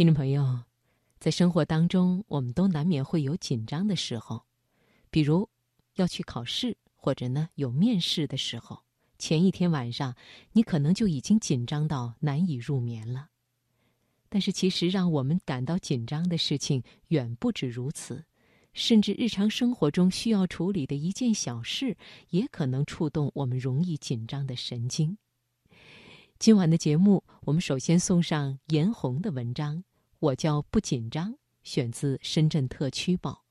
听众朋友，在生活当中，我们都难免会有紧张的时候，比如要去考试，或者呢有面试的时候，前一天晚上你可能就已经紧张到难以入眠了。但是，其实让我们感到紧张的事情远不止如此，甚至日常生活中需要处理的一件小事，也可能触动我们容易紧张的神经。今晚的节目，我们首先送上严红的文章。我叫不紧张，选自《深圳特区报》。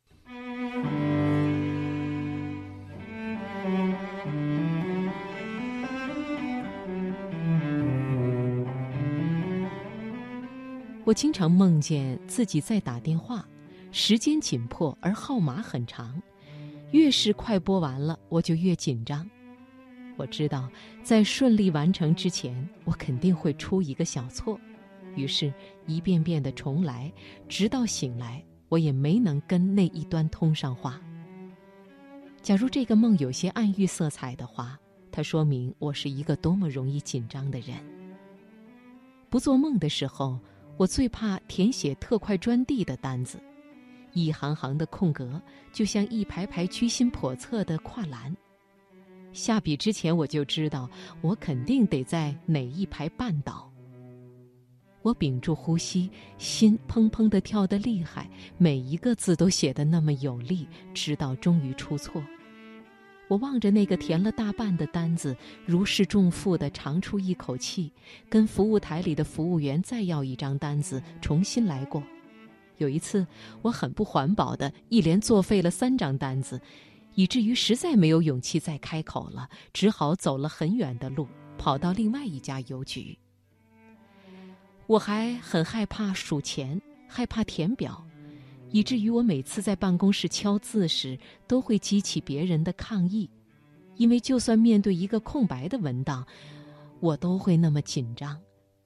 我经常梦见自己在打电话，时间紧迫而号码很长，越是快拨完了，我就越紧张。我知道，在顺利完成之前，我肯定会出一个小错，于是，一遍遍的重来，直到醒来，我也没能跟那一端通上话。假如这个梦有些暗喻色彩的话，它说明我是一个多么容易紧张的人。不做梦的时候，我最怕填写特快专递的单子，一行行的空格就像一排排居心叵测的跨栏。下笔之前，我就知道我肯定得在哪一排绊倒。我屏住呼吸，心砰砰地跳得厉害，每一个字都写得那么有力，直到终于出错。我望着那个填了大半的单子，如释重负地长出一口气，跟服务台里的服务员再要一张单子，重新来过。有一次，我很不环保的一连作废了三张单子。以至于实在没有勇气再开口了，只好走了很远的路，跑到另外一家邮局。我还很害怕数钱，害怕填表，以至于我每次在办公室敲字时，都会激起别人的抗议。因为就算面对一个空白的文档，我都会那么紧张，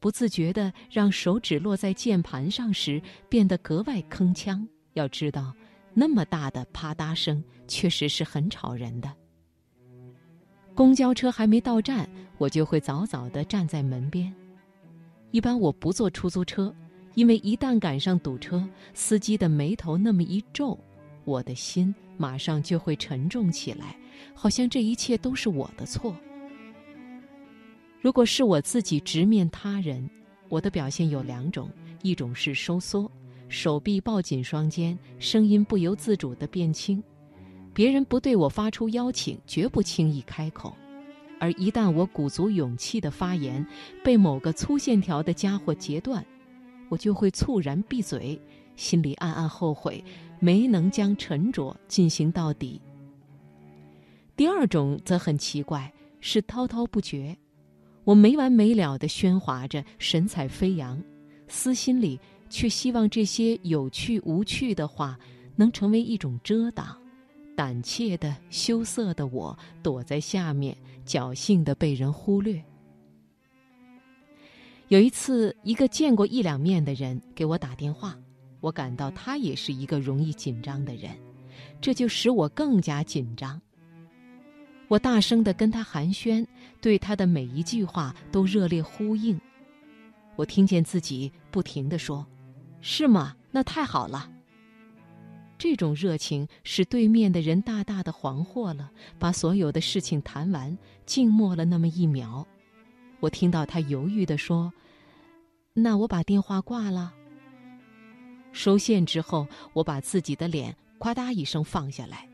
不自觉地让手指落在键盘上时变得格外铿锵。要知道。那么大的啪嗒声，确实是很吵人的。公交车还没到站，我就会早早地站在门边。一般我不坐出租车，因为一旦赶上堵车，司机的眉头那么一皱，我的心马上就会沉重起来，好像这一切都是我的错。如果是我自己直面他人，我的表现有两种：一种是收缩。手臂抱紧双肩，声音不由自主地变轻。别人不对我发出邀请，绝不轻易开口；而一旦我鼓足勇气的发言，被某个粗线条的家伙截断，我就会猝然闭嘴，心里暗暗后悔，没能将沉着进行到底。第二种则很奇怪，是滔滔不绝，我没完没了地喧哗着，神采飞扬，私心里。却希望这些有趣无趣的话能成为一种遮挡，胆怯的羞涩的我躲在下面，侥幸的被人忽略。有一次，一个见过一两面的人给我打电话，我感到他也是一个容易紧张的人，这就使我更加紧张。我大声的跟他寒暄，对他的每一句话都热烈呼应。我听见自己不停的说。是吗？那太好了。这种热情使对面的人大大的惶惑了，把所有的事情谈完，静默了那么一秒。我听到他犹豫地说：“那我把电话挂了。”收线之后，我把自己的脸夸嗒一声放下来，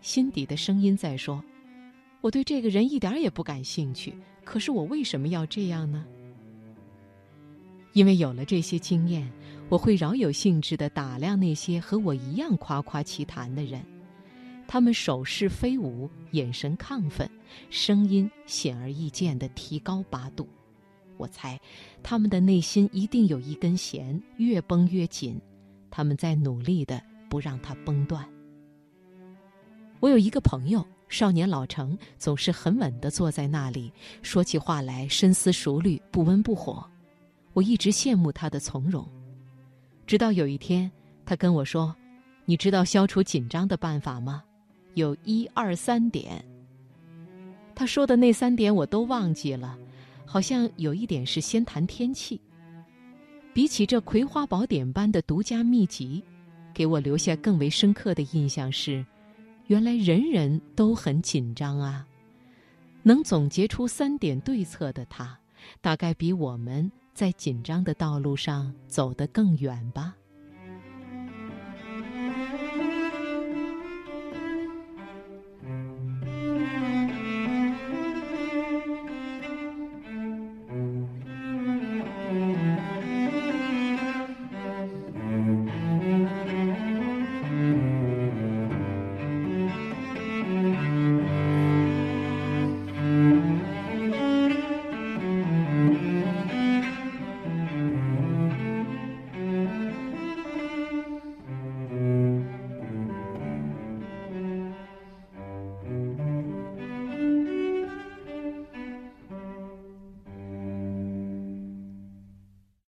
心底的声音在说：“我对这个人一点也不感兴趣，可是我为什么要这样呢？”因为有了这些经验。我会饶有兴致地打量那些和我一样夸夸其谈的人，他们手势飞舞，眼神亢奋，声音显而易见地提高八度。我猜，他们的内心一定有一根弦，越绷越紧，他们在努力地不让它崩断。我有一个朋友，少年老成，总是很稳地坐在那里，说起话来深思熟虑，不温不火。我一直羡慕他的从容。直到有一天，他跟我说：“你知道消除紧张的办法吗？有一二三点。”他说的那三点我都忘记了，好像有一点是先谈天气。比起这《葵花宝典》般的独家秘籍，给我留下更为深刻的印象是：原来人人都很紧张啊。能总结出三点对策的他，大概比我们在紧张的道路上走得更远吧。